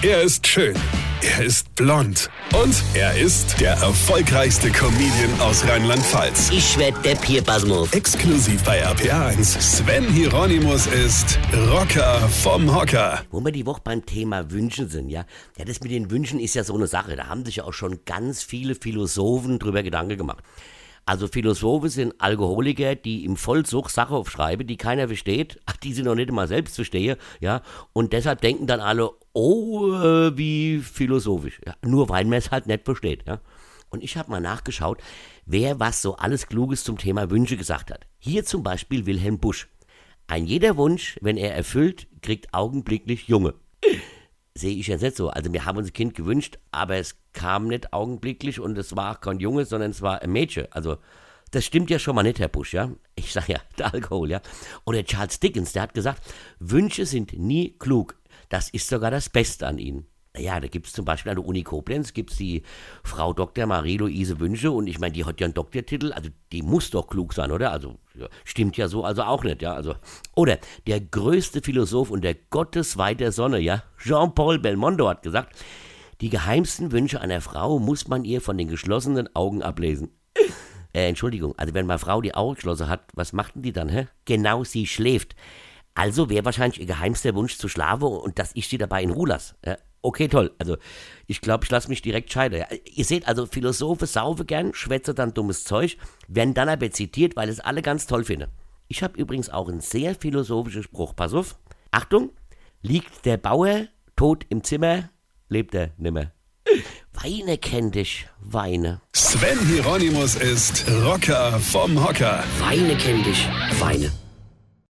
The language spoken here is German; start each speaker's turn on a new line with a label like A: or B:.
A: Er ist schön. Er ist blond. Und er ist der erfolgreichste Comedian aus Rheinland-Pfalz.
B: Ich werd der Pierpasmus.
A: Exklusiv bei RPA1. Sven Hieronymus ist Rocker vom Hocker.
B: Wo wir die Woche beim Thema Wünschen sind, ja. Ja, das mit den Wünschen ist ja so eine Sache. Da haben sich ja auch schon ganz viele Philosophen drüber Gedanken gemacht. Also Philosophen sind Alkoholiker, die im Vollzug Sachen aufschreiben, die keiner versteht, die sie noch nicht mal selbst verstehen, ja. Und deshalb denken dann alle, oh, äh, wie philosophisch. Ja? Nur weil man es halt nicht versteht, ja. Und ich habe mal nachgeschaut, wer was so alles Kluges zum Thema Wünsche gesagt hat. Hier zum Beispiel Wilhelm Busch. Ein jeder Wunsch, wenn er erfüllt, kriegt augenblicklich Junge sehe ich jetzt nicht so. Also wir haben uns ein Kind gewünscht, aber es kam nicht augenblicklich und es war kein Junge, sondern es war ein Mädchen. Also das stimmt ja schon mal nicht, Herr Busch, ja. Ich sage ja, der Alkohol, ja. Oder Charles Dickens, der hat gesagt, Wünsche sind nie klug. Das ist sogar das Beste an ihnen. Ja, da gibt es zum Beispiel an der Uni Koblenz gibt's die Frau Dr. Marie-Louise Wünsche und ich meine, die hat ja einen Doktortitel, also die muss doch klug sein, oder? Also ja, stimmt ja so, also auch nicht, ja. Also, oder der größte Philosoph und der Gottesweih der Sonne, ja, Jean-Paul Belmondo hat gesagt, die geheimsten Wünsche einer Frau muss man ihr von den geschlossenen Augen ablesen. Äh, Entschuldigung, also wenn meine Frau die Augen geschlossen hat, was macht denn die dann, hä? Genau, sie schläft. Also wäre wahrscheinlich ihr geheimster Wunsch zu schlafen und dass ich sie dabei in Ruhe lasse. Ja? Okay, toll. Also, ich glaube, ich lasse mich direkt scheiden. Ihr seht also, Philosophen saufe gern, schwätze dann dummes Zeug, werden dann aber zitiert, weil es alle ganz toll finden. Ich habe übrigens auch einen sehr philosophischen Spruch. Pass auf. Achtung, liegt der Bauer tot im Zimmer, lebt er nimmer. Weine kenn dich, Weine.
A: Sven Hieronymus ist Rocker vom Hocker.
B: Weine kenn dich, Weine.